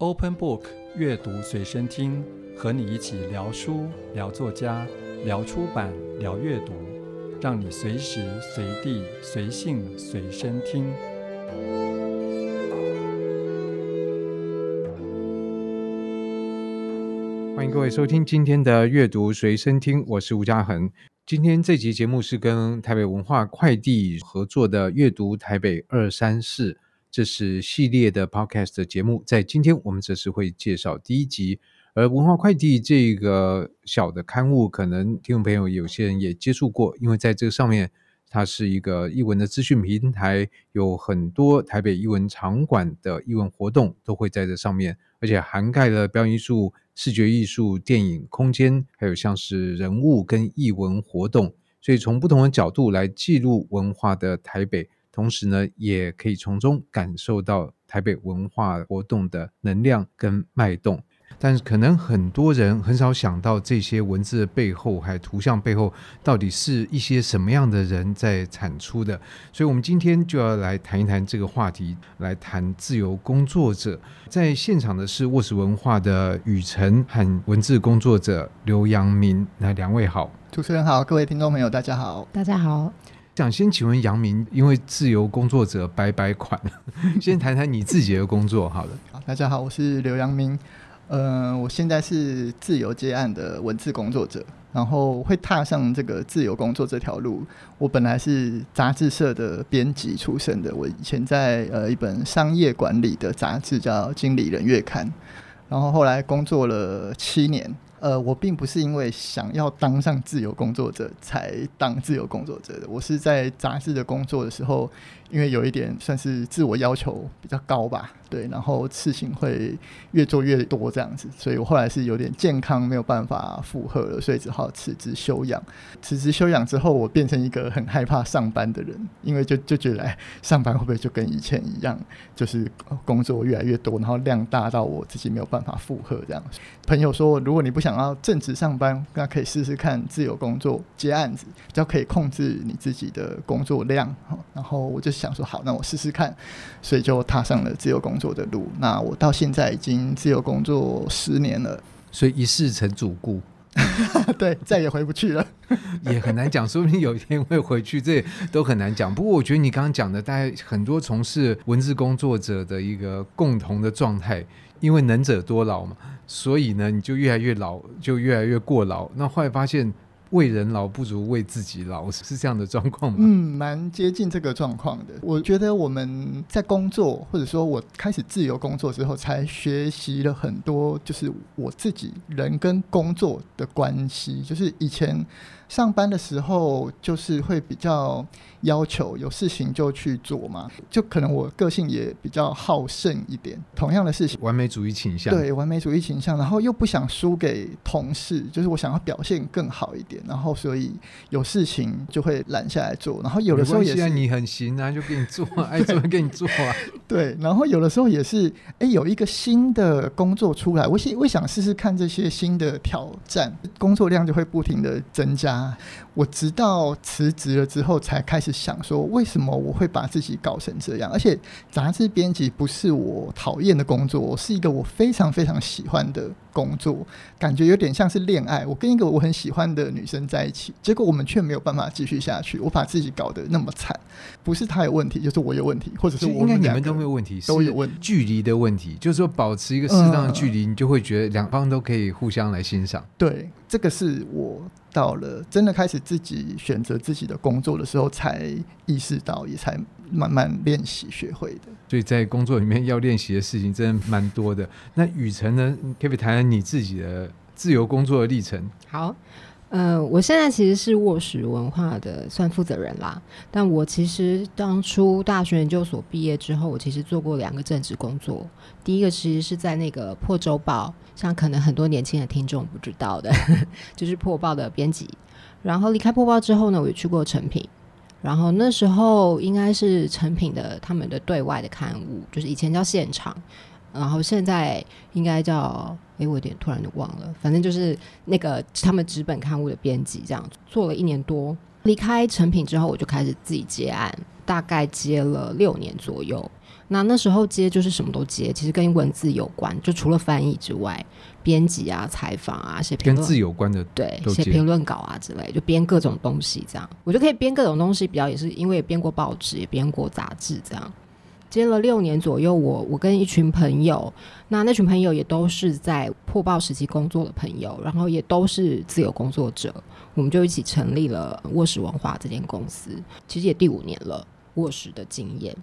Open Book 阅读随身听，和你一起聊书、聊作家、聊出版、聊阅读，让你随时随地随性随身听。欢迎各位收听今天的阅读随身听，我是吴家恒。今天这集节目是跟台北文化快递合作的《阅读台北二三事》，这是系列的 Podcast 的节目。在今天，我们则是会介绍第一集。而文化快递这个小的刊物，可能听众朋友有些人也接触过，因为在这个上面，它是一个艺文的资讯平台，有很多台北艺文场馆的艺文活动都会在这上面，而且涵盖了表演艺术。视觉艺术、电影、空间，还有像是人物跟艺文活动，所以从不同的角度来记录文化的台北，同时呢，也可以从中感受到台北文化活动的能量跟脉动。但是可能很多人很少想到这些文字的背后，还有图像背后，到底是一些什么样的人在产出的。所以，我们今天就要来谈一谈这个话题，来谈自由工作者。在现场的是沃石文化的雨辰和文字工作者刘阳明，那两位好。主持人好，各位听众朋友大家好，大家好。想先请问杨明，因为自由工作者百百款，先谈谈你自己的工作好了。好，大家好，我是刘阳明。呃，我现在是自由接案的文字工作者，然后会踏上这个自由工作这条路。我本来是杂志社的编辑出身的，我以前在呃一本商业管理的杂志叫《经理人月刊》，然后后来工作了七年。呃，我并不是因为想要当上自由工作者才当自由工作者的，我是在杂志的工作的时候。因为有一点算是自我要求比较高吧，对，然后事情会越做越多这样子，所以我后来是有点健康没有办法负荷了，所以只好辞职休养。辞职休养之后，我变成一个很害怕上班的人，因为就 就觉得，上班会不会就跟以前一样，就是工作越来越多，然后量大到我自己没有办法负荷这样。朋友说，如果你不想要正职上班，那可以试试看自由工作接案子，比较可以控制你自己的工作量。然后我就。想说好，那我试试看，所以就踏上了自由工作的路。那我到现在已经自由工作十年了，所以一世成主顾，对，再也回不去了，也很难讲，说不定有一天会回去，这都很难讲。不过我觉得你刚刚讲的，大概很多从事文字工作者的一个共同的状态，因为能者多劳嘛，所以呢，你就越来越老，就越来越过劳。那后来发现。为人老不如为自己老，是这样的状况吗？嗯，蛮接近这个状况的。我觉得我们在工作，或者说我开始自由工作之后，才学习了很多，就是我自己人跟工作的关系。就是以前。上班的时候就是会比较要求有事情就去做嘛，就可能我个性也比较好胜一点。同样的事情，完美主义倾向，对，完美主义倾向，然后又不想输给同事，就是我想要表现更好一点，然后所以有事情就会揽下来做。然后有的时候也是你很行啊，就给你做，爱做给你做啊。对，然后有的时候也是，哎，有一个新的工作出来，我想我想试试看这些新的挑战，工作量就会不停的增加。啊，我直到辞职了之后，才开始想说，为什么我会把自己搞成这样？而且，杂志编辑不是我讨厌的工作，是一个我非常非常喜欢的工作，感觉有点像是恋爱。我跟一个我很喜欢的女生在一起，结果我们却没有办法继续下去。我把自己搞得那么惨，不是他有问题，就是我有问题，或者是我们应该你们都没有问题，都有问题，距离的问题，就是说保持一个适当的距离，你就会觉得两方都可以互相来欣赏。对，这个是我。到了真的开始自己选择自己的工作的时候，才意识到，也才慢慢练习学会的。所以在工作里面要练习的事情真的蛮多的。那雨辰呢？可不可以谈谈你自己的自由工作的历程？好。呃，我现在其实是沃石文化的算负责人啦。但我其实当初大学研究所毕业之后，我其实做过两个正职工作。第一个其实是在那个破周报，像可能很多年轻的听众不知道的，就是破报的编辑。然后离开破报之后呢，我也去过成品。然后那时候应该是成品的他们的对外的刊物，就是以前叫现场。然后现在应该叫，哎，我有点突然就忘了，反正就是那个他们纸本刊物的编辑，这样做了一年多。离开成品之后，我就开始自己接案，大概接了六年左右。那那时候接就是什么都接，其实跟文字有关，就除了翻译之外，编辑啊、采访啊、写评论，跟字有关的，对，写评论稿啊之类，就编各种东西这样。我就可以编各种东西，比较也是因为也编过报纸，也编过杂志这样。接了六年左右，我我跟一群朋友，那那群朋友也都是在破报时期工作的朋友，然后也都是自由工作者，我们就一起成立了卧室文化这间公司。其实也第五年了，卧室的经验。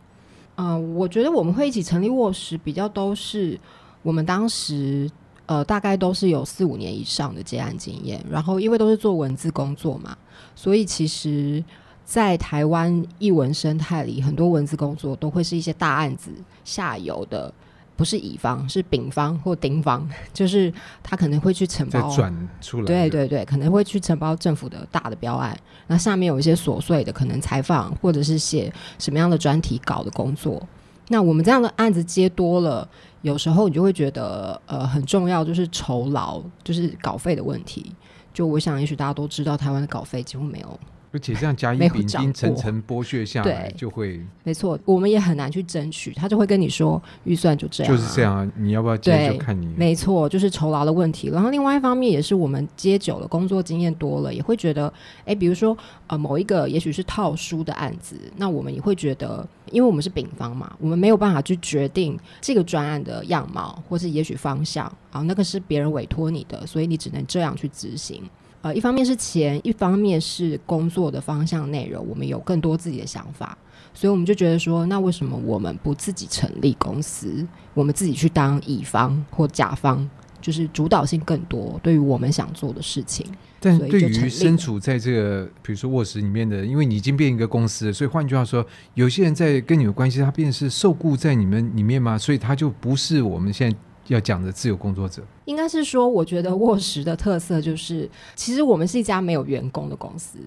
嗯、呃，我觉得我们会一起成立卧室，比较都是我们当时呃大概都是有四五年以上的接案经验，然后因为都是做文字工作嘛，所以其实。在台湾译文生态里，很多文字工作都会是一些大案子下游的，不是乙方，是丙方或丁方，就是他可能会去承包转出来，对对对，可能会去承包政府的大的标案，那下面有一些琐碎的，可能采访或者是写什么样的专题稿的工作。那我们这样的案子接多了，有时候你就会觉得，呃，很重要就是酬劳，就是稿费的问题。就我想，也许大家都知道，台湾的稿费几乎没有。而且这样甲乙丙丁层层剥削下来，就会没错，我们也很难去争取，他就会跟你说预算就这样，就是这样啊，你要不要接就看你。没错，就是酬劳的问题。然后另外一方面也是我们接久了，工作经验多了，也会觉得，哎，比如说呃某一个也许是套书的案子，那我们也会觉得，因为我们是丙方嘛，我们没有办法去决定这个专案的样貌，或是也许方向啊，那个是别人委托你的，所以你只能这样去执行。呃，一方面是钱，一方面是工作的方向内容，我们有更多自己的想法，所以我们就觉得说，那为什么我们不自己成立公司，我们自己去当乙方或甲方，就是主导性更多，对于我们想做的事情。但对于身处在这个，比如说卧室里面的，因为你已经变一个公司了，所以换句话说，有些人在跟你有关系，他变成是受雇在你们里面吗？所以他就不是我们现在。要讲的自由工作者，应该是说，我觉得沃石的特色就是，其实我们是一家没有员工的公司，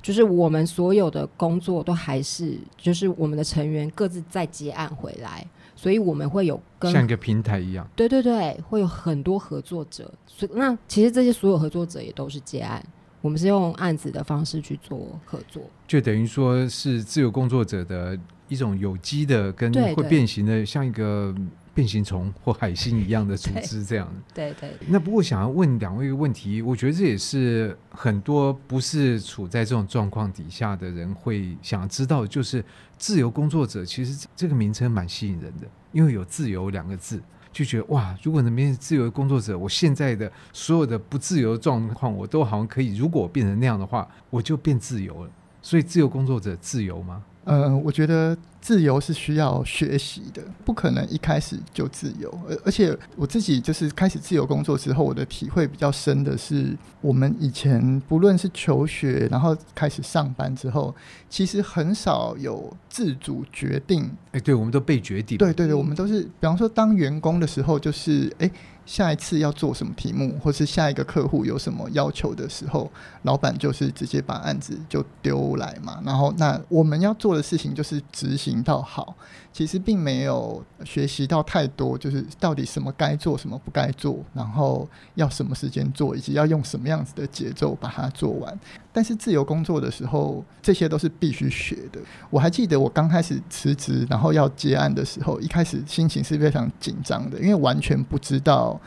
就是我们所有的工作都还是，就是我们的成员各自在接案回来，所以我们会有跟像一个平台一样，对对对，会有很多合作者，所以那其实这些所有合作者也都是结案，我们是用案子的方式去做合作，就等于说是自由工作者的一种有机的跟会变形的，像一个。变形虫或海星一样的组织，这样对对，对。那不过想要问两位一个问题，我觉得这也是很多不是处在这种状况底下的人会想要知道，就是自由工作者其实这个名称蛮吸引人的，因为有“自由”两个字，就觉得哇，如果能变成自由工作者，我现在的所有的不自由的状况，我都好像可以。如果变成那样的话，我就变自由了。所以，自由工作者自由吗？呃，我觉得自由是需要学习的，不可能一开始就自由。而而且我自己就是开始自由工作之后，我的体会比较深的是，我们以前不论是求学，然后开始上班之后，其实很少有自主决定。哎，对，我们都被决定。对对对，我们都是，比方说当员工的时候，就是哎。下一次要做什么题目，或是下一个客户有什么要求的时候，老板就是直接把案子就丢来嘛。然后，那我们要做的事情就是执行到好。其实并没有学习到太多，就是到底什么该做，什么不该做，然后要什么时间做，以及要用什么样子的节奏把它做完。但是自由工作的时候，这些都是必须学的。我还记得我刚开始辞职，然后要接案的时候，一开始心情是非常紧张的，因为完全不知道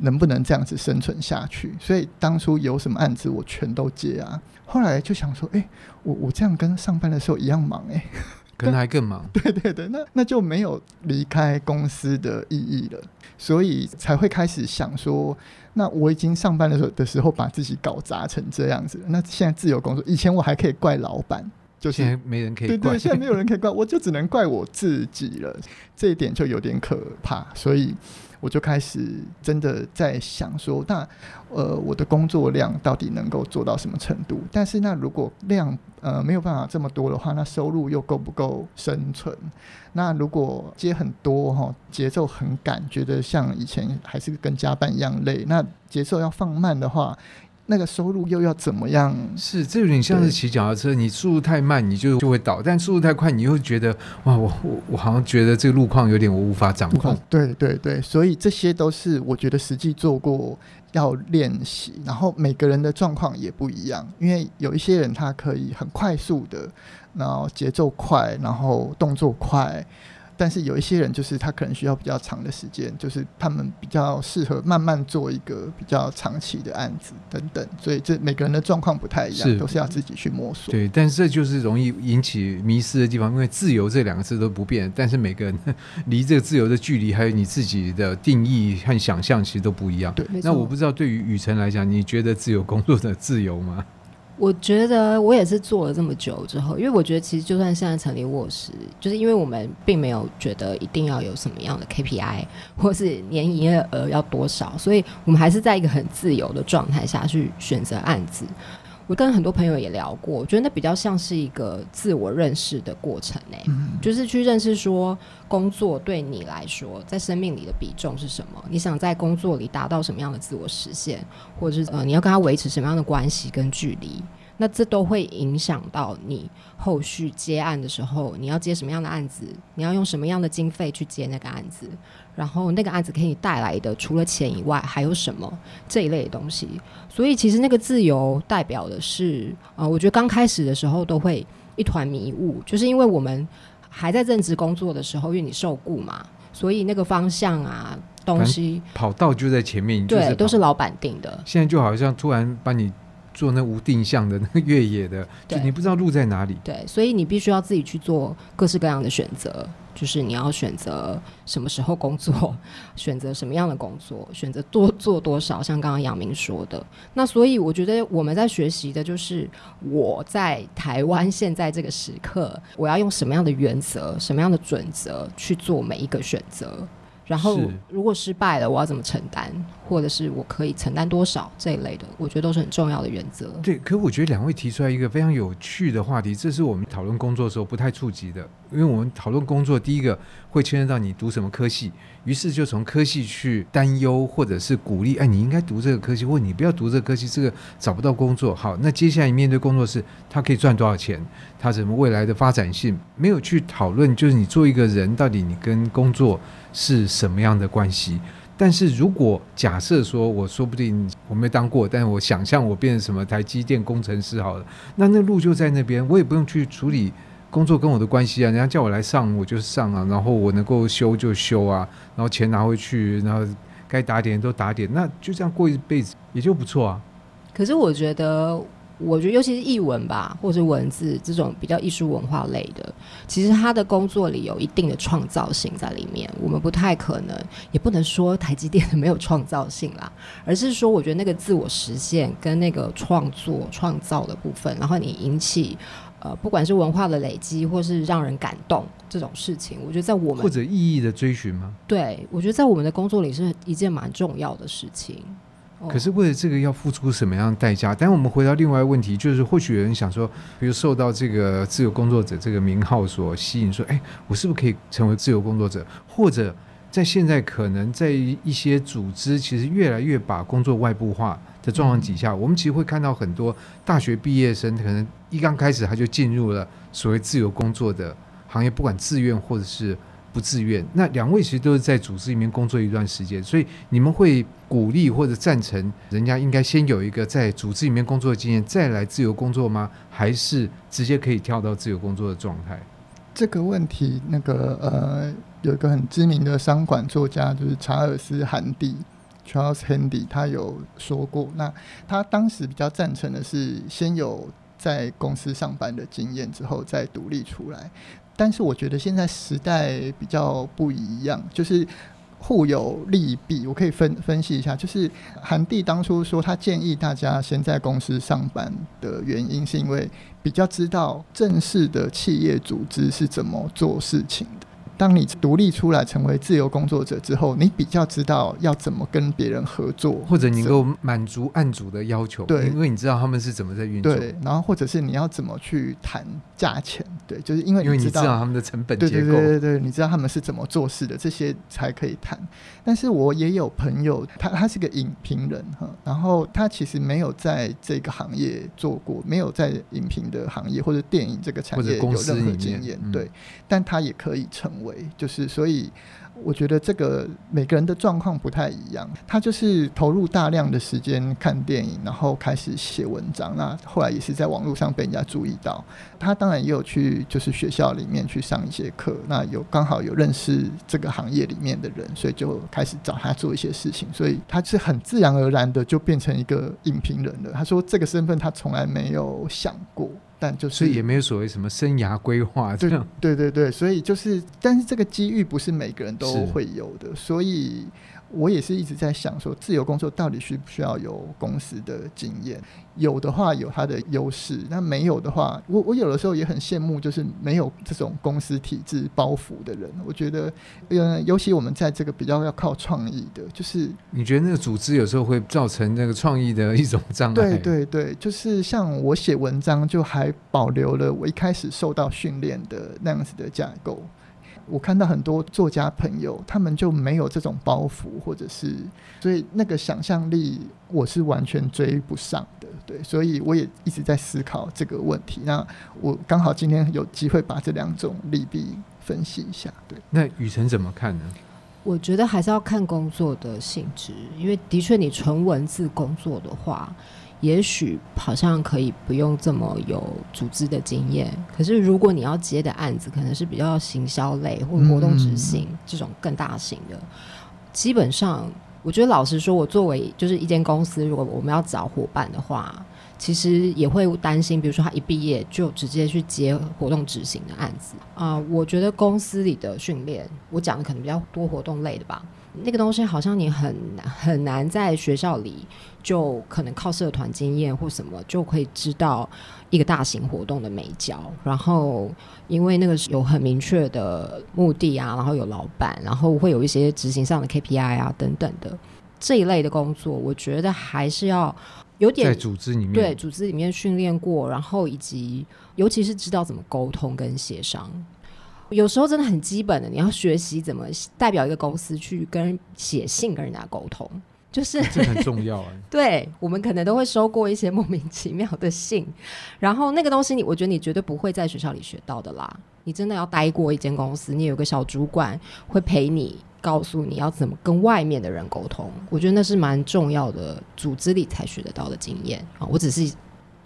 能不能这样子生存下去。所以当初有什么案子，我全都接啊。后来就想说，诶，我我这样跟上班的时候一样忙，诶。可能还更忙，对对对，那那就没有离开公司的意义了，所以才会开始想说，那我已经上班的时候的时候把自己搞砸成这样子，那现在自由工作，以前我还可以怪老板，就是现在没人可以怪，对对，现在没有人可以怪，我就只能怪我自己了，这一点就有点可怕，所以。我就开始真的在想说，那呃，我的工作量到底能够做到什么程度？但是那如果量呃没有办法这么多的话，那收入又够不够生存？那如果接很多哈，节奏很赶，觉得像以前还是跟加班一样累，那节奏要放慢的话。那个收入又要怎么样？是，这有点像是骑脚踏车，你速度太慢，你就就会倒；但速度太快，你又觉得哇，我我我好像觉得这个路况有点我无法掌控。对对对，所以这些都是我觉得实际做过要练习，然后每个人的状况也不一样，因为有一些人他可以很快速的，然后节奏快，然后动作快。但是有一些人就是他可能需要比较长的时间，就是他们比较适合慢慢做一个比较长期的案子等等，所以这每个人的状况不太一样，是都是要自己去摸索。对，但是这就是容易引起迷失的地方，因为自由这两个字都不变，但是每个人离这个自由的距离，还有你自己的定义和想象，其实都不一样。对，那我不知道对于雨辰来讲，你觉得自由工作的自由吗？我觉得我也是做了这么久之后，因为我觉得其实就算现在成立卧室，就是因为我们并没有觉得一定要有什么样的 KPI 或是年营业额要多少，所以我们还是在一个很自由的状态下去选择案子。我跟很多朋友也聊过，我觉得那比较像是一个自我认识的过程诶、欸，嗯、就是去认识说工作对你来说在生命里的比重是什么，你想在工作里达到什么样的自我实现，或者是呃你要跟他维持什么样的关系跟距离。那这都会影响到你后续接案的时候，你要接什么样的案子，你要用什么样的经费去接那个案子，然后那个案子给你带来的除了钱以外还有什么这一类的东西。所以其实那个自由代表的是，呃，我觉得刚开始的时候都会一团迷雾，就是因为我们还在正职工作的时候，因为你受雇嘛，所以那个方向啊东西跑道就在前面，对，都是老板定的。现在就好像突然把你。做那无定向的那个越野的，就你不知道路在哪里。对，所以你必须要自己去做各式各样的选择，就是你要选择什么时候工作，选择什么样的工作，选择多做多少。像刚刚杨明说的，那所以我觉得我们在学习的就是我在台湾现在这个时刻，我要用什么样的原则、什么样的准则去做每一个选择。然后，如果失败了，我要怎么承担，或者是我可以承担多少这一类的，我觉得都是很重要的原则。对，可我觉得两位提出来一个非常有趣的话题，这是我们讨论工作的时候不太触及的，因为我们讨论工作，第一个会牵涉到你读什么科系，于是就从科系去担忧或者是鼓励，哎，你应该读这个科系，或你不要读这个科系，这个找不到工作。好，那接下来面对工作是，他可以赚多少钱，他什么未来的发展性，没有去讨论，就是你做一个人到底你跟工作。是什么样的关系？但是如果假设说，我说不定我没当过，但是我想象我变成什么台积电工程师好了，那那路就在那边，我也不用去处理工作跟我的关系啊。人家叫我来上，我就上啊，然后我能够修就修啊，然后钱拿回去，然后该打点都打点，那就这样过一辈子也就不错啊。可是我觉得。我觉得，尤其是译文吧，或者是文字这种比较艺术文化类的，其实他的工作里有一定的创造性在里面。我们不太可能，也不能说台积电的没有创造性啦，而是说，我觉得那个自我实现跟那个创作创造的部分，然后你引起呃，不管是文化的累积，或是让人感动这种事情，我觉得在我们或者意义的追寻吗？对，我觉得在我们的工作里是一件蛮重要的事情。可是为了这个要付出什么样的代价？但我们回到另外一个问题，就是或许有人想说，比如受到这个自由工作者这个名号所吸引，说，哎，我是不是可以成为自由工作者？或者在现在可能在一些组织其实越来越把工作外部化的状况底下，我们其实会看到很多大学毕业生可能一刚开始他就进入了所谓自由工作的行业，不管自愿或者是。不自愿，那两位其实都是在组织里面工作一段时间，所以你们会鼓励或者赞成人家应该先有一个在组织里面工作的经验，再来自由工作吗？还是直接可以跳到自由工作的状态？这个问题，那个呃，有一个很知名的商管作家，就是查尔斯·韩蒂 （Charles Handy），他有说过，那他当时比较赞成的是先有在公司上班的经验，之后再独立出来。但是我觉得现在时代比较不一样，就是互有利弊。我可以分分析一下，就是韩帝当初说他建议大家先在公司上班的原因，是因为比较知道正式的企业组织是怎么做事情的。当你独立出来成为自由工作者之后，你比较知道要怎么跟别人合作，或者你能够满足案主的要求，对，因为你知道他们是怎么在运作，对，然后或者是你要怎么去谈价钱，对，就是因为因为你知道他们的成本结构，对对对对对，你知道他们是怎么做事的，这些才可以谈。但是我也有朋友，他他是个影评人哈，然后他其实没有在这个行业做过，没有在影评的行业或者电影这个产业有任何经验，对，但他也可以成为。就是所以。我觉得这个每个人的状况不太一样。他就是投入大量的时间看电影，然后开始写文章。那后来也是在网络上被人家注意到。他当然也有去就是学校里面去上一些课。那有刚好有认识这个行业里面的人，所以就开始找他做一些事情。所以他是很自然而然的就变成一个影评人了。他说这个身份他从来没有想过。但就是，所以也没有所谓什么生涯规划这样。对对对，所以就是，但是这个机遇不是每个人都会有的，所以。我也是一直在想说，自由工作到底需不需要有公司的经验？有的话有它的优势，那没有的话，我我有的时候也很羡慕，就是没有这种公司体制包袱的人。我觉得，呃，尤其我们在这个比较要靠创意的，就是你觉得那个组织有时候会造成那个创意的一种障碍？对对对，就是像我写文章，就还保留了我一开始受到训练的那样子的架构。我看到很多作家朋友，他们就没有这种包袱，或者是所以那个想象力，我是完全追不上的。对，所以我也一直在思考这个问题。那我刚好今天有机会把这两种利弊分析一下。对，那雨辰怎么看呢？我觉得还是要看工作的性质，因为的确你纯文字工作的话。也许好像可以不用这么有组织的经验，可是如果你要接的案子可能是比较行销类或活动执行这种更大型的，基本上我觉得老实说，我作为就是一间公司，如果我们要找伙伴的话，其实也会担心，比如说他一毕业就直接去接活动执行的案子啊、我觉得公司里的训练，我讲的可能比较多活动类的吧。那个东西好像你很难很难在学校里就可能靠社团经验或什么就可以知道一个大型活动的美角，然后因为那个是有很明确的目的啊，然后有老板，然后会有一些执行上的 KPI 啊等等的这一类的工作，我觉得还是要有点在组织里面对组织里面训练过，然后以及尤其是知道怎么沟通跟协商。有时候真的很基本的，你要学习怎么代表一个公司去跟人写信跟人家沟通，就是这很重要啊。对，我们可能都会收过一些莫名其妙的信，然后那个东西你，我觉得你绝对不会在学校里学到的啦。你真的要待过一间公司，你有个小主管会陪你，告诉你要怎么跟外面的人沟通。我觉得那是蛮重要的，组织里才学得到的经验啊。我只是。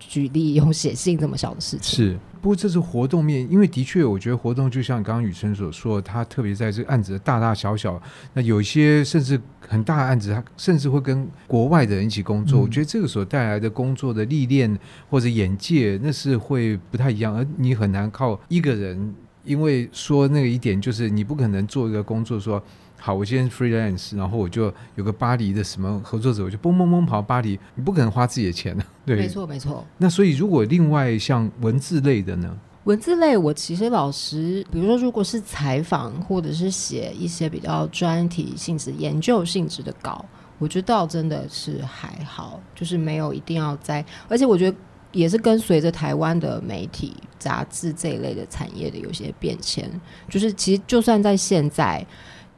举例用写信这么小的事情是，不过这是活动面，因为的确，我觉得活动就像刚刚雨辰所说，他特别在这个案子的大大小小，那有一些甚至很大的案子，他甚至会跟国外的人一起工作。嗯、我觉得这个所带来的工作的历练或者眼界，那是会不太一样，而你很难靠一个人，因为说那个一点就是你不可能做一个工作说。好，我今天 freelance，然后我就有个巴黎的什么合作者，我就蹦蹦蹦跑巴黎，你不可能花自己的钱呢？对，没错没错。那所以如果另外像文字类的呢？文字类，我其实老实，比如说如果是采访或者是写一些比较专题性质、研究性质的稿，我觉得倒真的是还好，就是没有一定要在，而且我觉得也是跟随着台湾的媒体、杂志这一类的产业的有些变迁，就是其实就算在现在。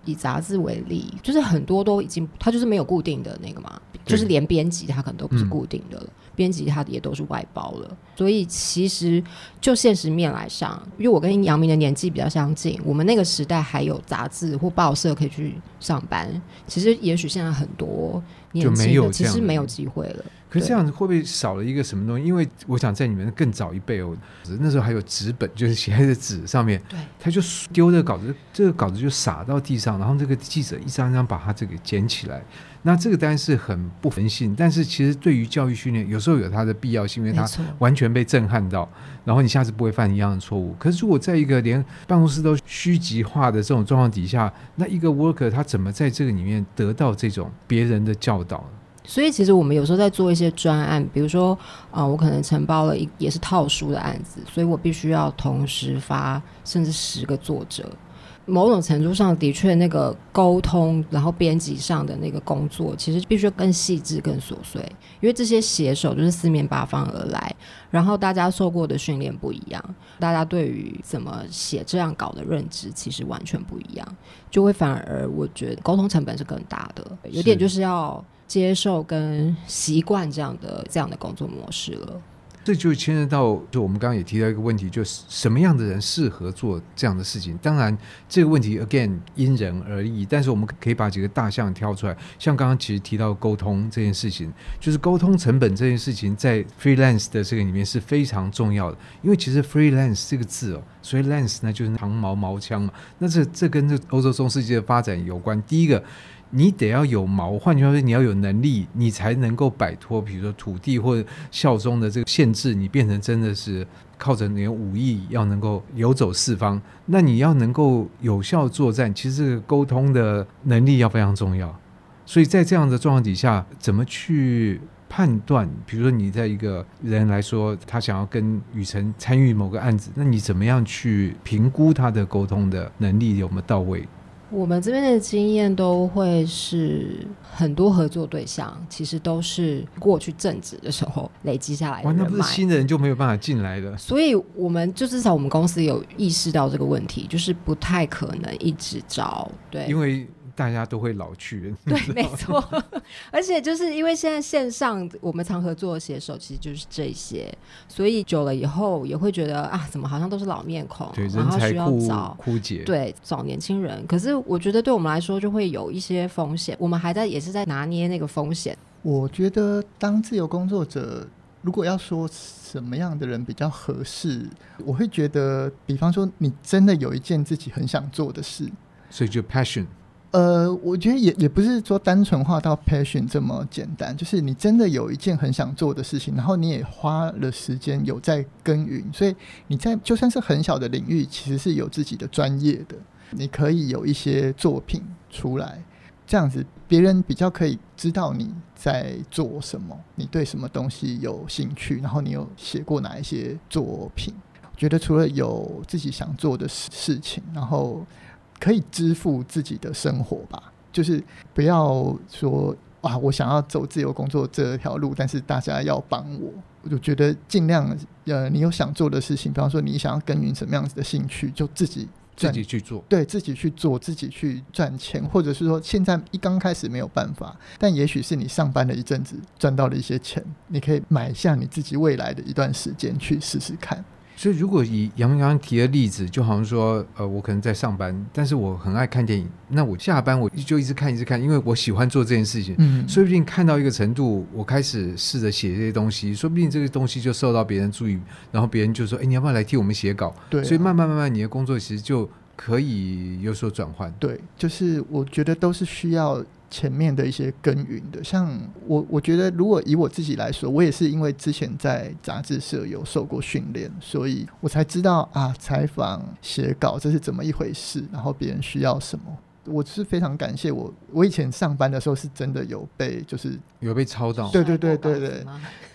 以杂志为例，就是很多都已经，它就是没有固定的那个嘛，就是连编辑它可能都不是固定的了，编辑它也都是外包了。所以其实就现实面来上，因为我跟杨明的年纪比较相近，我们那个时代还有杂志或报社可以去上班。其实也许现在很多年轻的其实没有机会了。可是这样子会不会少了一个什么东西？因为我想在你们更早一辈哦，那时候还有纸本，就是写在纸上面，对，他就丢这个稿子，这个稿子就洒到地上，然后这个记者一张张把它这个捡起来。那这个当然是很不人性，但是其实对于教育训练，有时候有它的必要性，因为它完全被震撼到，然后你下次不会犯一样的错误。可是如果在一个连办公室都虚极化的这种状况底下，那一个 worker 他怎么在这个里面得到这种别人的教导？所以其实我们有时候在做一些专案，比如说啊、呃，我可能承包了一也是套书的案子，所以我必须要同时发甚至十个作者。某种程度上的确，那个沟通然后编辑上的那个工作，其实必须更细致、更琐碎，因为这些写手就是四面八方而来，然后大家受过的训练不一样，大家对于怎么写这样稿的认知其实完全不一样，就会反而我觉得沟通成本是更大的，有点就是要。接受跟习惯这样的这样的工作模式了。这就牵涉到，就我们刚刚也提到一个问题，就是什么样的人适合做这样的事情？当然，这个问题 again 因人而异，但是我们可以把几个大项挑出来。像刚刚其实提到沟通这件事情，就是沟通成本这件事情，在 freelance 的这个里面是非常重要的。因为其实 freelance 这个字哦，所以 lance 呢就是长矛矛枪嘛。那这这跟这欧洲中世纪的发展有关。第一个。你得要有毛，换句话说，你要有能力，你才能够摆脱，比如说土地或者效忠的这个限制，你变成真的是靠着你的武艺要能够游走四方。那你要能够有效作战，其实这个沟通的能力要非常重要。所以在这样的状况底下，怎么去判断？比如说，你在一个人来说，他想要跟雨辰参与某个案子，那你怎么样去评估他的沟通的能力有没有到位？我们这边的经验都会是很多合作对象，其实都是过去正职的时候累积下来的。哇，那不是新的人就没有办法进来的。所以，我们就至少我们公司有意识到这个问题，就是不太可能一直招。对，因为。大家都会老去，对，没错。而且就是因为现在线上我们常合作的写手其实就是这些，所以久了以后也会觉得啊，怎么好像都是老面孔，对，然后需要找枯竭，对，找年轻人。可是我觉得对我们来说就会有一些风险，我们还在也是在拿捏那个风险。我觉得当自由工作者，如果要说什么样的人比较合适，我会觉得，比方说你真的有一件自己很想做的事，所以就 passion。呃，我觉得也也不是说单纯化到 passion 这么简单，就是你真的有一件很想做的事情，然后你也花了时间有在耕耘，所以你在就算是很小的领域，其实是有自己的专业的，你可以有一些作品出来，这样子别人比较可以知道你在做什么，你对什么东西有兴趣，然后你有写过哪一些作品。我觉得除了有自己想做的事事情，然后。可以支付自己的生活吧，就是不要说啊，我想要走自由工作这条路，但是大家要帮我，我就觉得尽量呃，你有想做的事情，比方说你想要耕耘什么样子的兴趣，就自己自己去做，对自己去做，自己去赚钱，或者是说现在一刚开始没有办法，但也许是你上班了一阵子赚到了一些钱，你可以买下你自己未来的一段时间去试试看。所以，如果以杨明刚刚提的例子，就好像说，呃，我可能在上班，但是我很爱看电影，那我下班我就一直看，一直看，因为我喜欢做这件事情。嗯，说不定看到一个程度，我开始试着写这些东西，说不定这个东西就受到别人注意，然后别人就说，哎，你要不要来替我们写稿？对啊，所以慢慢慢慢，你的工作其实就可以有所转换。对，就是我觉得都是需要。前面的一些耕耘的，像我，我觉得如果以我自己来说，我也是因为之前在杂志社有受过训练，所以我才知道啊，采访、写稿这是怎么一回事，然后别人需要什么。我是非常感谢我，我以前上班的时候是真的有被，就是有被抄到，对对对对对，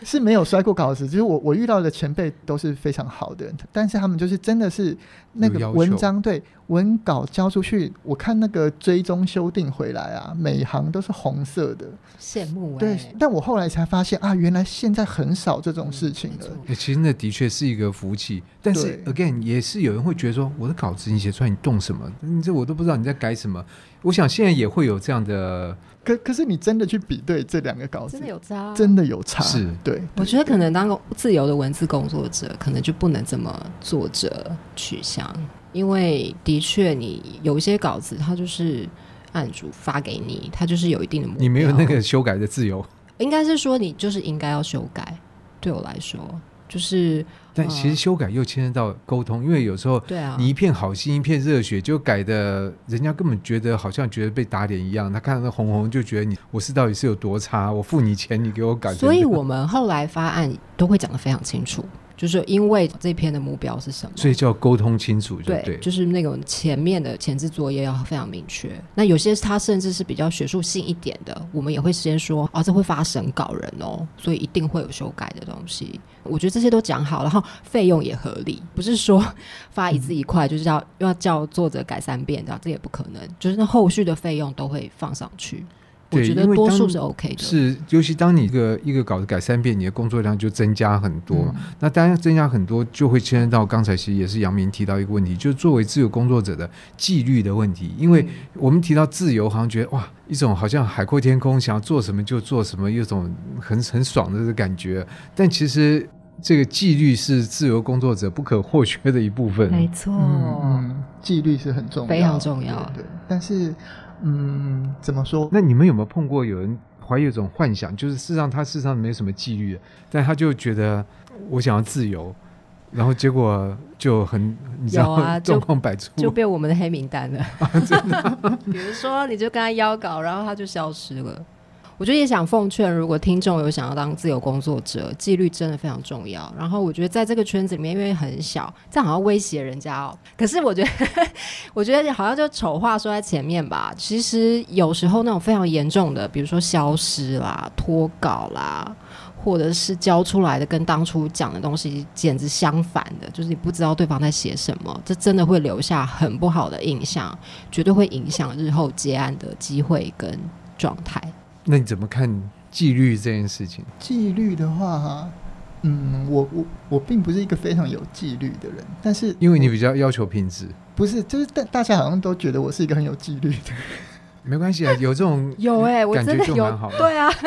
是没有摔过稿子，就是我我遇到的前辈都是非常好的人，但是他们就是真的是那个文章对。文稿交出去，我看那个追踪修订回来啊，每一行都是红色的，羡慕、欸。对，但我后来才发现啊，原来现在很少这种事情了。嗯、其实那的确是一个福气，但是 again 也是有人会觉得说，我的稿子你写出来，你动什么？你这我都不知道你在改什么。我想现在也会有这样的。可可是你真的去比对这两个稿子，真的有差，真的有差。是对，我觉得可能当个自由的文字工作者，可能就不能这么作者取向。因为的确，你有一些稿子，它就是案主发给你，它就是有一定的目标，你没有那个修改的自由。应该是说，你就是应该要修改。对我来说，就是。但其实修改又牵涉到沟通，因为有时候，你一片好心，一片热血，就改的，人家根本觉得好像觉得被打脸一样。他看到那红红，就觉得你我是到底是有多差？我付你钱，你给我改。所以我们后来发案都会讲得非常清楚。就是因为这篇的目标是什么，所以就要沟通清楚就对。对，就是那种前面的前置作业要非常明确。那有些他甚至是比较学术性一点的，我们也会先说啊，这会发审稿人哦，所以一定会有修改的东西。我觉得这些都讲好，然后费用也合理，不是说发一字一块就是要又要叫作者改三遍，这样这也不可能。就是那后续的费用都会放上去。我觉得多数是 OK 的，是尤其当你一个一个稿子改三遍，你的工作量就增加很多。嗯、那当然增加很多，就会牵涉到刚才其实也是杨明提到一个问题，就是作为自由工作者的纪律的问题。因为我们提到自由，好像觉得哇，一种好像海阔天空，想要做什么就做什么，有种很很爽的这个感觉。但其实这个纪律是自由工作者不可或缺的一部分。没错，嗯，纪律是很重要，非常重要。对，对，但是，嗯，怎么说？那你们有没有碰过有人怀有一种幻想，就是事实上他事实上没什么纪律，但他就觉得我想要自由。然后结果就很，你知道啊，状况百出，就被我们的黑名单了。啊、真的，比如说，你就跟他邀稿，然后他就消失了。我觉得也想奉劝，如果听众有想要当自由工作者，纪律真的非常重要。然后我觉得在这个圈子里面，因为很小，这样好像威胁人家哦。可是我觉得，我觉得好像就丑话说在前面吧。其实有时候那种非常严重的，比如说消失啦、脱稿啦。或者是交出来的跟当初讲的东西简直相反的，就是你不知道对方在写什么，这真的会留下很不好的印象，绝对会影响日后接案的机会跟状态。那你怎么看纪律这件事情？纪律的话，嗯，我我我并不是一个非常有纪律的人，但是因为你比较要求品质，不是，就是大大家好像都觉得我是一个很有纪律的人。没关系啊，有这种有哎、欸，我真的有，对啊。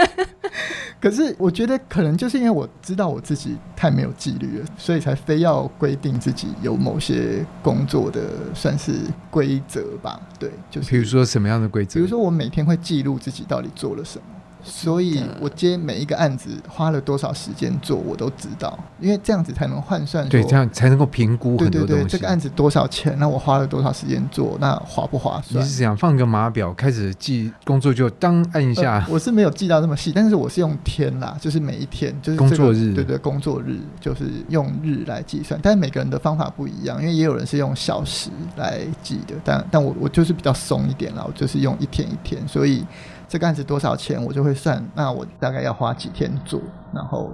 可是我觉得可能就是因为我知道我自己太没有纪律了，所以才非要规定自己有某些工作的算是规则吧。对，就是比如说什么样的规则？比如说我每天会记录自己到底做了什么。所以，我接每一个案子花了多少时间做，我都知道，因为这样子才能换算。对，这样才能够评估很多东西。对对对，这个案子多少钱？那我花了多少时间做？那划不划算？你是想放个码表，开始记工作就当按一下？呃，我是没有记到那么细，但是我是用天啦，就是每一天，就是、这个、工作日。对对，工作日就是用日来计算，但是每个人的方法不一样，因为也有人是用小时来记的，但但我我就是比较松一点啦，我就是用一天一天，所以。这个案子多少钱，我就会算。那我大概要花几天做，然后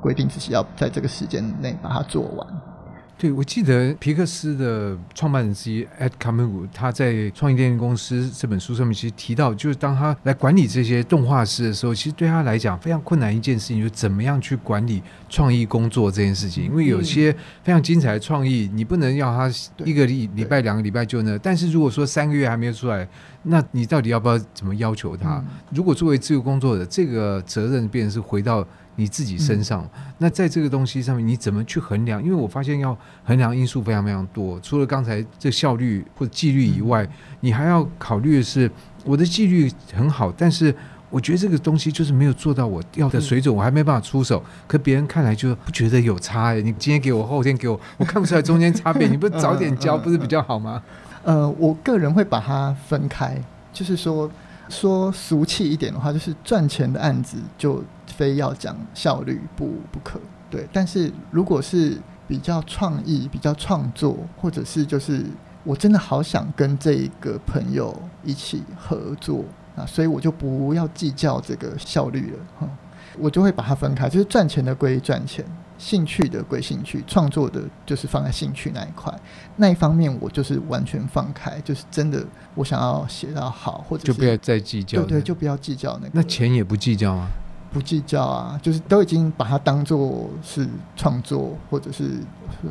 规定自己要在这个时间内把它做完。对，我记得皮克斯的创办人之一 Ed Catmull 他在《创意电影公司》这本书上面其实提到，就是当他来管理这些动画师的时候，其实对他来讲非常困难一件事情，就是怎么样去管理创意工作这件事情。因为有些非常精彩的创意，你不能要他一个礼礼拜、两个礼拜就那，但是如果说三个月还没有出来，那你到底要不要怎么要求他？如果作为自由工作者，这个责任便是回到。你自己身上，嗯，那在这个东西上面，你怎么去衡量？因为我发现要衡量因素非常非常多，除了刚才这效率或者纪律以外，你还要考虑的是，我的纪律很好，但是我觉得这个东西就是没有做到我要的水准，我还没办法出手。可别人看来就不觉得有差哎，你今天给我，后天给我，我看不出来中间差别，你不是早点交不是比较好吗？呃，我个人会把它分开，就是说。说俗气一点的话，就是赚钱的案子就非要讲效率不不可。对，但是如果是比较创意、比较创作，或者是就是我真的好想跟这一个朋友一起合作啊，所以我就不要计较这个效率了，哈，我就会把它分开，就是赚钱的归赚钱。兴趣的归兴趣，创作的就是放在兴趣那一块，那一方面我就是完全放开，就是真的我想要写到好，或者就不要再计较，对对，就不要计较那个。那钱也不计较吗？不计较啊，就是都已经把它当做是创作或者是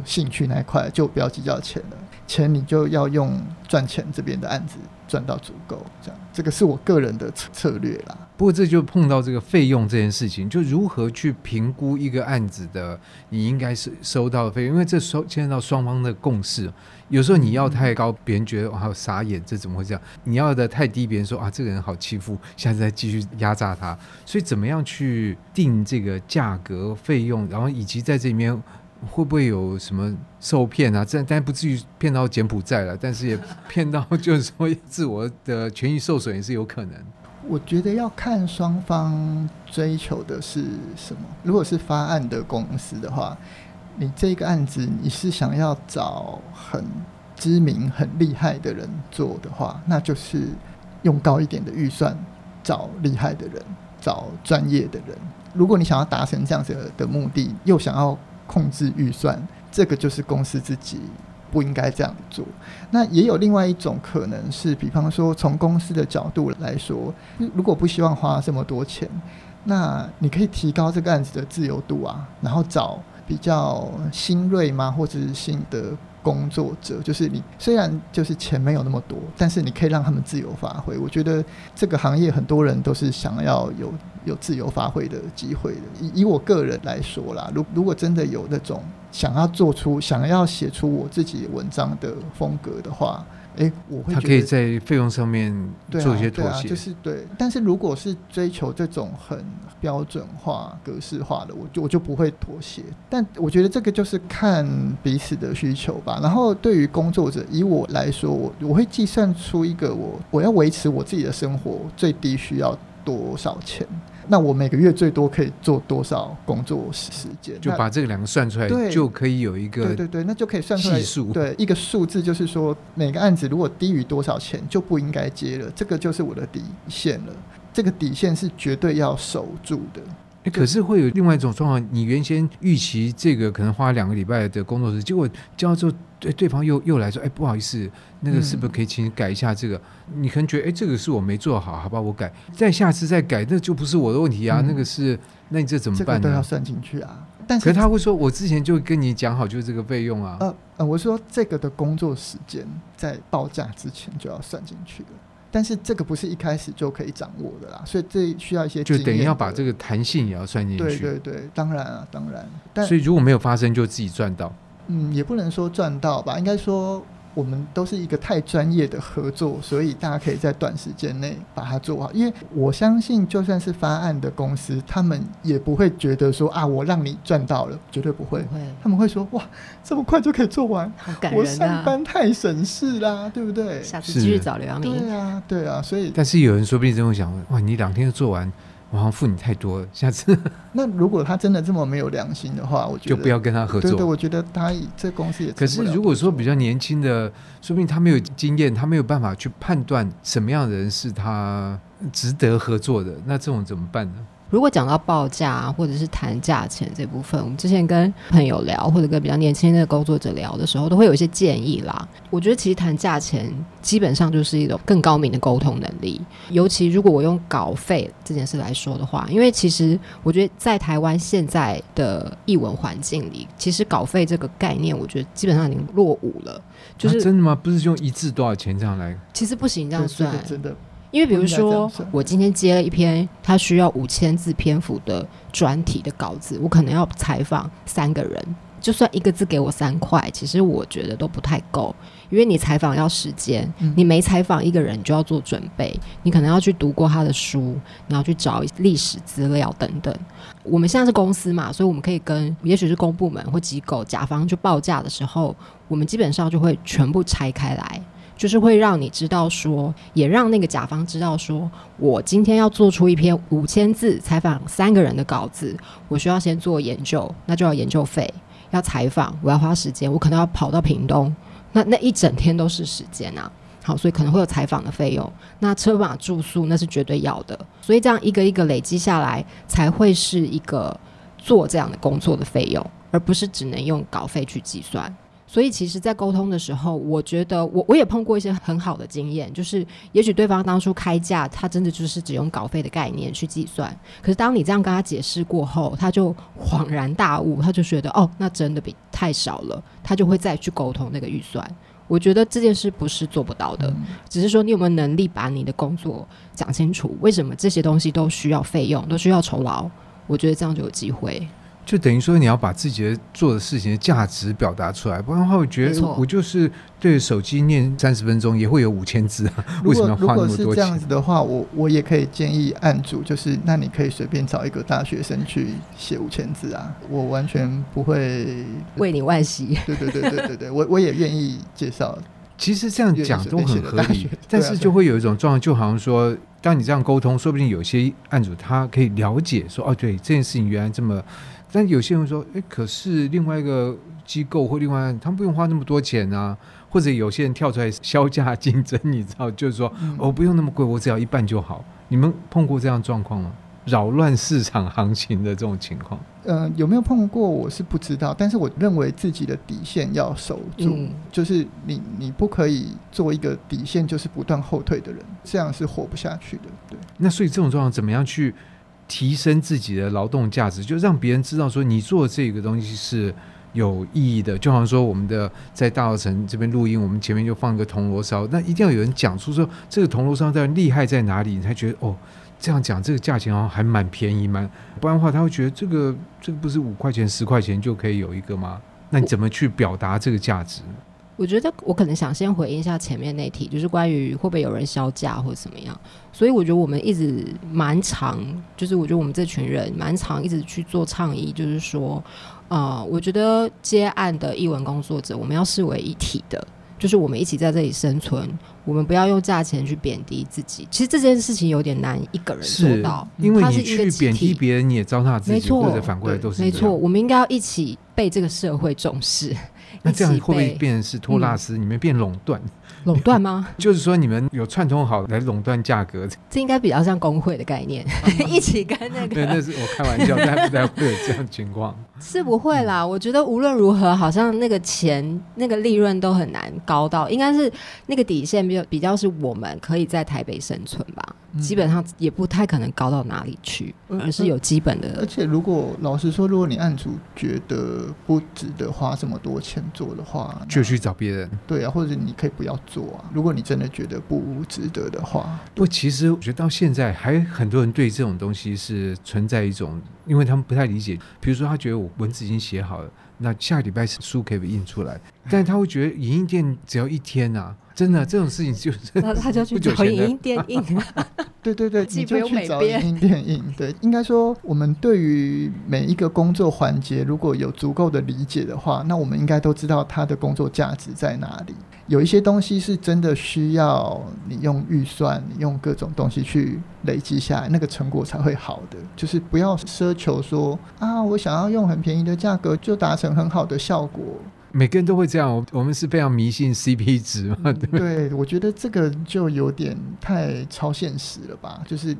兴趣那一块，就不要计较钱了。钱你就要用赚钱这边的案子赚到足够，这样这个是我个人的策策略啦。不过这就碰到这个费用这件事情，就如何去评估一个案子的你应该是收到的费用，因为这收牵涉到双方的共识。有时候你要太高，别人觉得哇傻眼，这怎么会这样？你要的太低，别人说啊这个人好欺负，下次再继续压榨他。所以怎么样去定这个价格费用，然后以及在这里面。会不会有什么受骗啊？这 但不至于骗到柬埔寨了，但是也骗到就是说自我的权益受损也是有可能。我觉得要看双方追求的是什么。如果是发案的公司的话，你这个案子你是想要找很知名、很厉害的人做的话，那就是用高一点的预算找厉害的人，找专业的人。如果你想要达成这样子的目的，又想要控制预算，这个就是公司自己不应该这样做。那也有另外一种可能是，比方说从公司的角度来说，如果不希望花这么多钱，那你可以提高这个案子的自由度啊，然后找比较新锐嘛，或者是新的工作者，就是你虽然就是钱没有那么多，但是你可以让他们自由发挥。我觉得这个行业很多人都是想要有有自由发挥的机会的。以以我个人来说啦，如如果真的有那种想要做出、想要写出我自己文章的风格的话。哎、欸，我他可以在费用上面做一些妥协，啊啊，就是对。但是如果是追求这种很标准化、格式化的，我就我就不会妥协。但我觉得这个就是看彼此的需求吧。然后对于工作者，以我来说，我我会计算出一个我我要维持我自己的生活最低需要多少钱。那我每个月最多可以做多少工作时间？就把这个两个算出来，就可以有一个对对对，那就可以算出来。对，一个数字就是说，每个案子如果低于多少钱就不应该接了，这个就是我的底线了。这个底线是绝对要守住的。哎，可是会有另外一种状况，你原先预期这个可能花两个礼拜的工作时，结果交之后，对对方又又来说，哎，不好意思，那个是不是可以请你改一下这个？嗯、你可能觉得，哎，这个是我没做好，好吧，我改，再下次再改，那就不是我的问题啊，嗯、那个是，那你这怎么办呢？这个都要算进去啊。但是，可是他会说，我之前就跟你讲好，就是这个费用啊。呃呃，我说这个的工作时间在报价之前就要算进去了。但是这个不是一开始就可以掌握的啦，所以这需要一些，就等于要把这个弹性也要算进去。对对对，当然啊，当然。但所以如果没有发生，就自己赚到。嗯，也不能说赚到吧，应该说。我们都是一个太专业的合作，所以大家可以在短时间内把它做好。因为我相信，就算是发案的公司，他们也不会觉得说啊，我让你赚到了，绝对不会。不会，他们会说哇，这么快就可以做完，好感人啊，我上班太省事啦，对不对？下次继续找刘扬铭。对啊，对啊，所以。但是有人说不定这么想，哇，你两天就做完。我好像付你太多了，下次。那如果他真的这么没有良心的话，我觉得就不要跟他合作。对对，我觉得他这公司也。可是如果说比较年轻的，说不定他没有经验，他没有办法去判断什么样的人是他值得合作的，那这种怎么办呢？如果讲到报价或者是谈价钱这部分，我们之前跟朋友聊，或者跟比较年轻的工作者聊的时候，都会有一些建议啦。我觉得其实谈价钱基本上就是一种更高明的沟通能力。尤其如果我用稿费这件事来说的话，因为其实我觉得在台湾现在的译文环境里，其实稿费这个概念，我觉得基本上已经落伍了。就是、啊、真的吗？不是用一字多少钱这样来？其实不行这样算，真的。因为比如说，我今天接了一篇他需要五千字篇幅的专题的稿子，我可能要采访三个人，就算一个字给我三块，其实我觉得都不太够。因为你采访要时间，你每采访一个人你就要做准备，你可能要去读过他的书，你要去找历史资料等等。我们现在是公司嘛，所以我们可以跟也许是公部门或机构甲方去报价的时候，我们基本上就会全部拆开来。就是会让你知道说，也让那个甲方知道说，我今天要做出一篇五千字采访三个人的稿子，我需要先做研究，那就要研究费；要采访，我要花时间，我可能要跑到屏东，那那一整天都是时间啊。好，所以可能会有采访的费用，那车马住宿那是绝对要的。所以这样一个一个累积下来，才会是一个做这样的工作的费用，而不是只能用稿费去计算。所以，其实，在沟通的时候，我觉得我我也碰过一些很好的经验，就是也许对方当初开价，他真的就是只用稿费的概念去计算。可是，当你这样跟他解释过后，他就恍然大悟，他就觉得哦，那真的比太少了，他就会再去沟通那个预算。我觉得这件事不是做不到的，只是说你有没有能力把你的工作讲清楚，为什么这些东西都需要费用，都需要酬劳。我觉得这样就有机会。就等于说，你要把自己的做的事情的价值表达出来，不然的话，我觉得我就是对着手机念三十分钟也会有五千字啊。为什么要花那么多钱？如果是这样子的话，我我也可以建议案主，就是那你可以随便找一个大学生去写五千字啊，我完全不会为你惋惜。对对对对对对，我我也愿意介绍。其实这样讲都很合理，但是就会有一种状况，就好像说，当你这样沟通，说不定有些案主他可以了解说，哦，对，这件事情原来这么。但有些人说，哎，可是另外一个机构或另外，他们不用花那么多钱啊，或者有些人跳出来销价竞争，你知道，就是说，嗯、哦，不用那么贵，我只要一半就好。你们碰过这样状况吗？扰乱市场行情的这种情况？嗯、呃，有没有碰过？我是不知道，但是我认为自己的底线要守住，嗯、就是你你不可以做一个底线就是不断后退的人，这样是活不下去的。对，那所以这种状况怎么样去？提升自己的劳动价值，就让别人知道说你做这个东西是有意义的。就好像说我们的在大稻埕这边录音，我们前面就放一个铜锣烧，那一定要有人讲出说这个铜锣烧的厉害在哪里，你才觉得哦，这样讲这个价钱好像还蛮便宜蛮，不然的话他会觉得这个这个不是五块钱十块钱就可以有一个吗？那你怎么去表达这个价值？我觉得我可能想先回应一下前面那题，就是关于会不会有人削价或者怎么样。所以我觉得我们一直蛮长，就是我觉得我们这群人蛮长一直去做倡议，就是说，啊、呃，我觉得接案的译文工作者，我们要视为一体的，就是我们一起在这里生存，我们不要用价钱去贬低自己。其实这件事情有点难一个人做到，因为你去贬低别人，你也糟蹋自己，或者反过来都是没错。我们应该要一起被这个社会重视。那这样会不会变成是托拉斯？你们变垄断？垄断吗？就是说你们有串通好来垄断价格？这应该比较像工会的概念，一起跟那个。对，那是我开玩笑，但不太会有这样情况。是不会啦，我觉得无论如何，好像那个钱、那个利润都很难高到，应该是那个底线比较比较是我们可以在台北生存吧。基本上也不太可能高到哪里去，而是有基本的。而且如果老实说，如果你案主觉得不值得花这么多钱做的话，就去找别人。对啊，或者你可以不要做啊。如果你真的觉得不值得的话，不，其实我觉得到现在还很多人对这种东西是存在一种，因为他们不太理解。比如说，他觉得我文字已经写好了，那下礼拜书可以印出来，但是他会觉得影印店只要一天啊。真的这种事情就是，那他就去找影音 店印。对对对，你就去找影音店印。对，应该说我们对于每一个工作环节，如果有足够的理解的话，那我们应该都知道他的工作价值在哪里。有一些东西是真的需要你用预算，你用各种东西去累积下来，那个成果才会好的。就是不要奢求说啊，我想要用很便宜的价格就达成很好的效果。每个人都会这样，我们是非常迷信 CP 值嘛，对不对？对，我觉得这个就有点太超现实了吧，就是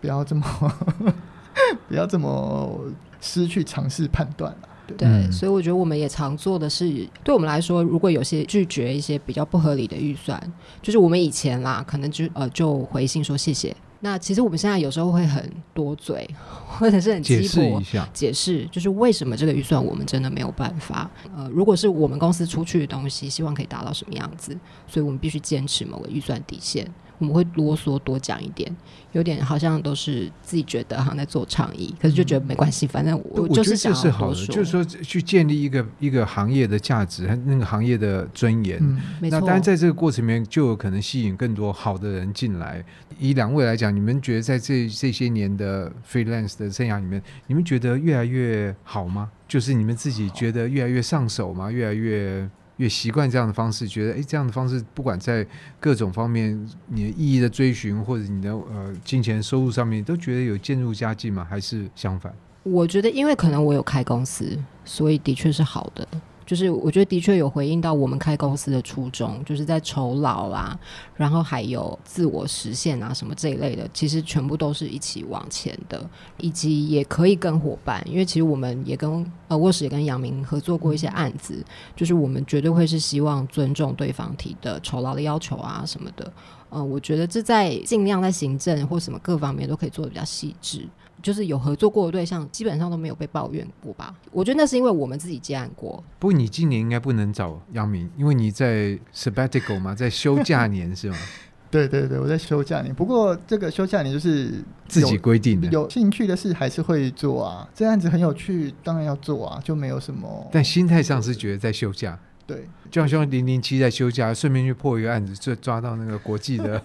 不要这么 不要这么失去尝试判断了。对，对，所以我觉得我们也常做的是，对我们来说，如果有些拒绝一些比较不合理的预算，就是我们以前啦，可能就呃就回信说谢谢。那其实我们现在有时候会很多嘴，或者是很鸡婆解释一下，解释就是为什么这个预算我们真的没有办法。呃，如果是我们公司出去的东西，希望可以达到什么样子，所以我们必须坚持某个预算底线。我们会啰嗦多讲一点，有点好像都是自己觉得好像在做倡议，可是就觉得没关系，反正我就是想要多说，就是说去建立一个一个行业的价值和那个行业的尊严。嗯、那当然在这个过程里面就有可能吸引更多好的人进来。以两位来讲，你们觉得在这这些年的 freelance 的生涯里面，你们觉得越来越好吗？就是你们自己觉得越来越上手吗？越来越？越习惯这样的方式，觉得哎，这样的方式不管在各种方面，你的意义的追寻，或者你的呃金钱收入上面，都觉得有渐入佳境吗？还是相反？我觉得，因为可能我有开公司，所以的确是好的。就是我觉得的确有回应到我们开公司的初衷，就是在酬劳啊，然后还有自我实现啊什么这一类的，其实全部都是一起往前的，以及也可以跟伙伴，因为其实我们也跟呃沃什也跟杨明合作过一些案子，就是我们绝对会是希望尊重对方提的酬劳的要求啊什么的，嗯、呃，我觉得这在尽量在行政或什么各方面都可以做的比较细致。就是有合作过的对象，基本上都没有被抱怨过吧？我觉得那是因为我们自己接案过。不过你今年应该不能找杨明，因为你在 sabbatical 嘛，在休假年是吗？对对对，我在休假年。不过这个休假年就是自己规定的，有兴趣的事还是会做啊。这案子很有趣，当然要做啊，就没有什么。但心态上是觉得在休假。对，就好像零零七在休假，顺便去破一个案子，就抓到那个国际的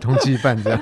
通缉犯这样。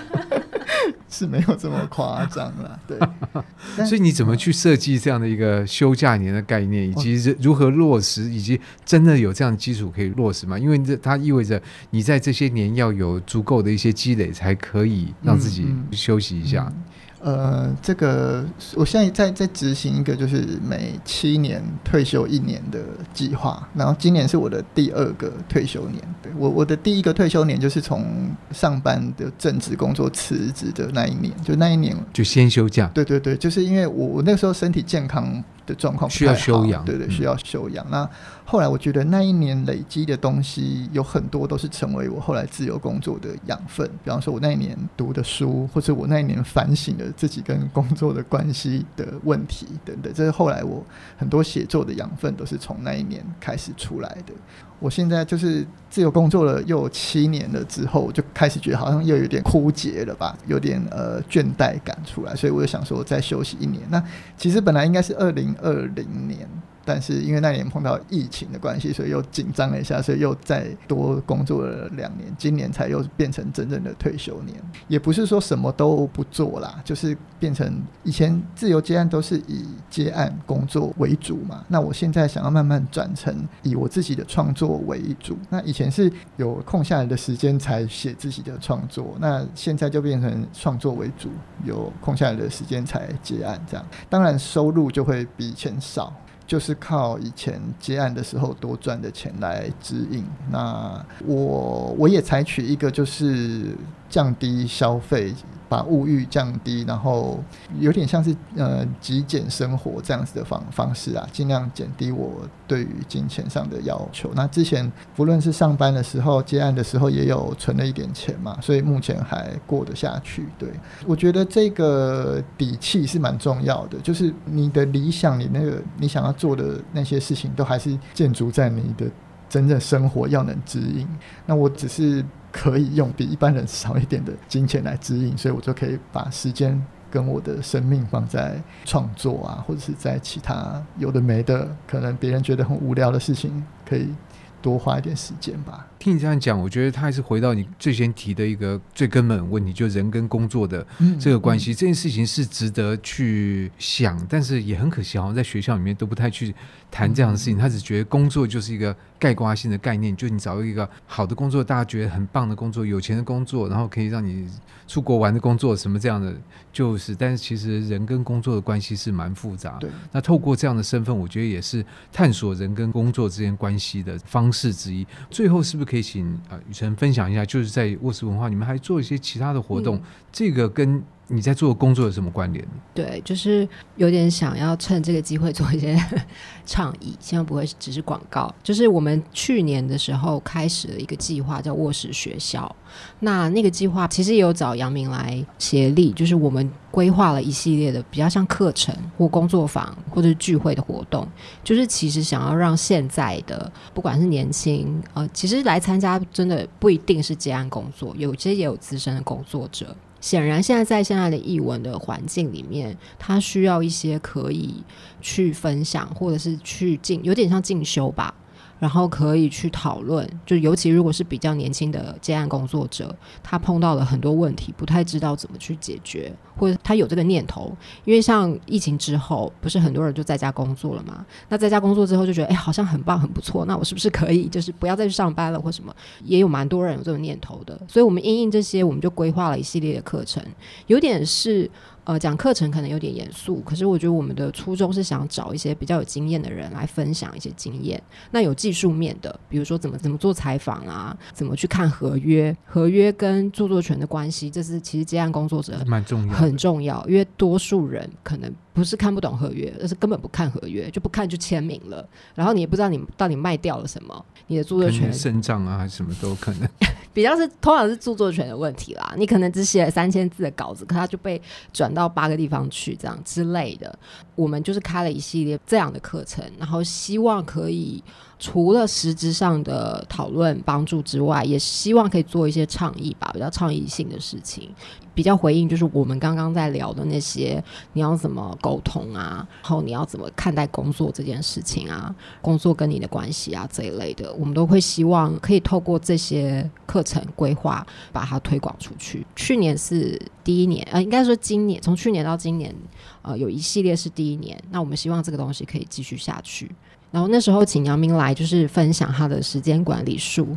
是没有这么夸张了，对。所以你怎么去设计这样的一个休假年的概念，以及如何落实，以及真的有这样的基础可以落实吗？因为这它意味着你在这些年要有足够的一些积累，才可以让自己休息一下。嗯嗯呃，这个我现在在在执行一个就是每七年退休一年的计划，然后今年是我的第二个退休年。对，我我的第一个退休年就是从上班的正职工作辞职的那一年，就那一年就先休假。对对对，就是因为我我那个时候身体健康的状况需要休养，对对，需要休养。嗯、那后来我觉得那一年累积的东西有很多都是成为我后来自由工作的养分。比方说，我那一年读的书，或者我那一年反省了自己跟工作的关系的问题等等，这是后来我很多写作的养分都是从那一年开始出来的。我现在就是自由工作了又有七年了之后，就开始觉得好像又有点枯竭了吧，有点呃倦怠感出来，所以我就想说再休息一年。那其实本来应该是二零二零年。但是因为那年碰到疫情的关系，所以又紧张了一下，所以又再多工作了两年，今年才又变成真正的退休年。也不是说什么都不做啦，就是变成以前自由接案都是以接案工作为主嘛。那我现在想要慢慢转成以我自己的创作为主。那以前是有空下来的时间才写自己的创作，那现在就变成创作为主，有空下来的时间才接案这样。当然收入就会比以前少。就是靠以前接案的时候多赚的钱来指引。那我我也采取一个就是降低消费。把物欲降低，然后有点像是呃极简生活这样子的方方式啊，尽量减低我对于金钱上的要求。那之前不论是上班的时候、接案的时候，也有存了一点钱嘛，所以目前还过得下去。对，我觉得这个底气是蛮重要的，就是你的理想，你那个你想要做的那些事情，都还是建筑在你的真正生活要能指引。那我只是。可以用比一般人少一点的金钱来指引，所以我就可以把时间跟我的生命放在创作啊，或者是在其他有的没的，可能别人觉得很无聊的事情，可以多花一点时间吧。听你这样讲，我觉得他还是回到你最先提的一个最根本问题，就是人跟工作的这个关系。这件事情是值得去想，但是也很可惜，好像在学校里面都不太去谈这样的事情。他只觉得工作就是一个概括性的概念，就你找一个好的工作，大家觉得很棒的工作，有钱的工作，然后可以让你出国玩的工作，什么这样的，就是。但是其实人跟工作的关系是蛮复杂。对。那透过这样的身份，我觉得也是探索人跟工作之间关系的方式之一。最后是不是可以？请啊雨辰分享一下，就是在沃斯文化，你们还做一些其他的活动，嗯、这个跟你在做的工作有什么关联？对，就是有点想要趁这个机会做一些倡议，希望不会只是广告。就是我们去年的时候开始了一个计划，叫卧室学校。那那个计划其实也有找杨明来协力，就是我们规划了一系列的比较像课程或工作坊或者聚会的活动，就是其实想要让现在的不管是年轻呃，其实来参加真的不一定是接案工作，有些也有资深的工作者。显然，现在在现在的译文的环境里面，他需要一些可以去分享，或者是去进，有点像进修吧。然后可以去讨论，就尤其如果是比较年轻的接案工作者，他碰到了很多问题，不太知道怎么去解决，或者他有这个念头，因为像疫情之后，不是很多人就在家工作了嘛？那在家工作之后就觉得，哎，好像很棒，很不错，那我是不是可以就是不要再去上班了或什么？也有蛮多人有这种念头的，所以我们因应这些，我们就规划了一系列的课程，有点是。呃，讲课程可能有点严肃，可是我觉得我们的初衷是想找一些比较有经验的人来分享一些经验。那有技术面的，比如说怎么怎么做采访啊，怎么去看合约，合约跟著作权的关系，这是其实接案工作者蛮重要，很重要，因为多数人可能。不是看不懂合约，而是根本不看合约，就不看就签名了。然后你也不知道你到底卖掉了什么，你的著作权肾脏啊，什么都可能。比较是通常是著作权的问题啦。你可能只写了三千字的稿子，可它就被转到八个地方去，这样之类的。我们就是开了一系列这样的课程，然后希望可以。除了实质上的讨论帮助之外，也希望可以做一些倡议吧，比较倡议性的事情，比较回应就是我们刚刚在聊的那些，你要怎么沟通啊，然后你要怎么看待工作这件事情啊，工作跟你的关系啊这一类的，我们都会希望可以透过这些课程规划把它推广出去。去年是第一年，呃，应该说今年，从去年到今年，呃，有一系列是第一年，那我们希望这个东西可以继续下去。然后那时候请杨明来，就是分享他的时间管理术，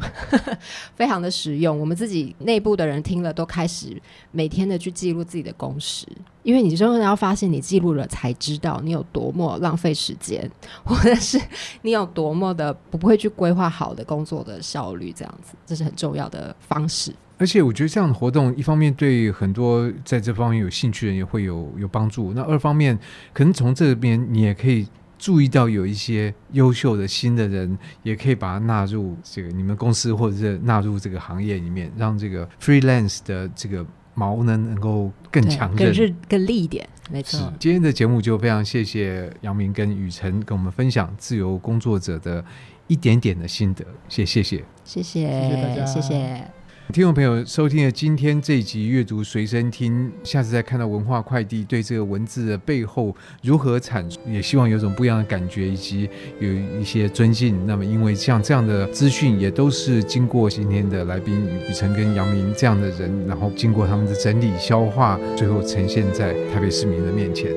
非常的实用。我们自己内部的人听了，都开始每天的去记录自己的工时，因为你真的要发现，你记录了才知道你有多么浪费时间，或者是你有多么的不会去规划好的工作的效率，这样子，这是很重要的方式。而且我觉得这样的活动，一方面对很多在这方面有兴趣的人也会有有帮助。那二方面，可能从这边你也可以注意到有一些优秀的新的人，也可以把它纳入这个你们公司或者是纳入这个行业里面，让这个 freelance 的这个毛呢能够更强韧，更是更利一点。没错。今天的节目就非常谢谢杨明跟雨辰跟我们分享自由工作者的一点点的心得，谢谢谢谢谢谢大家，谢谢。听众朋友，收听了今天这一集阅读随身听，下次再看到文化快递对这个文字的背后如何阐述，也希望有种不一样的感觉，以及有一些尊敬。那么，因为像这样的资讯，也都是经过今天的来宾雨辰跟杨明这样的人，然后经过他们的整理消化，最后呈现在台北市民的面前。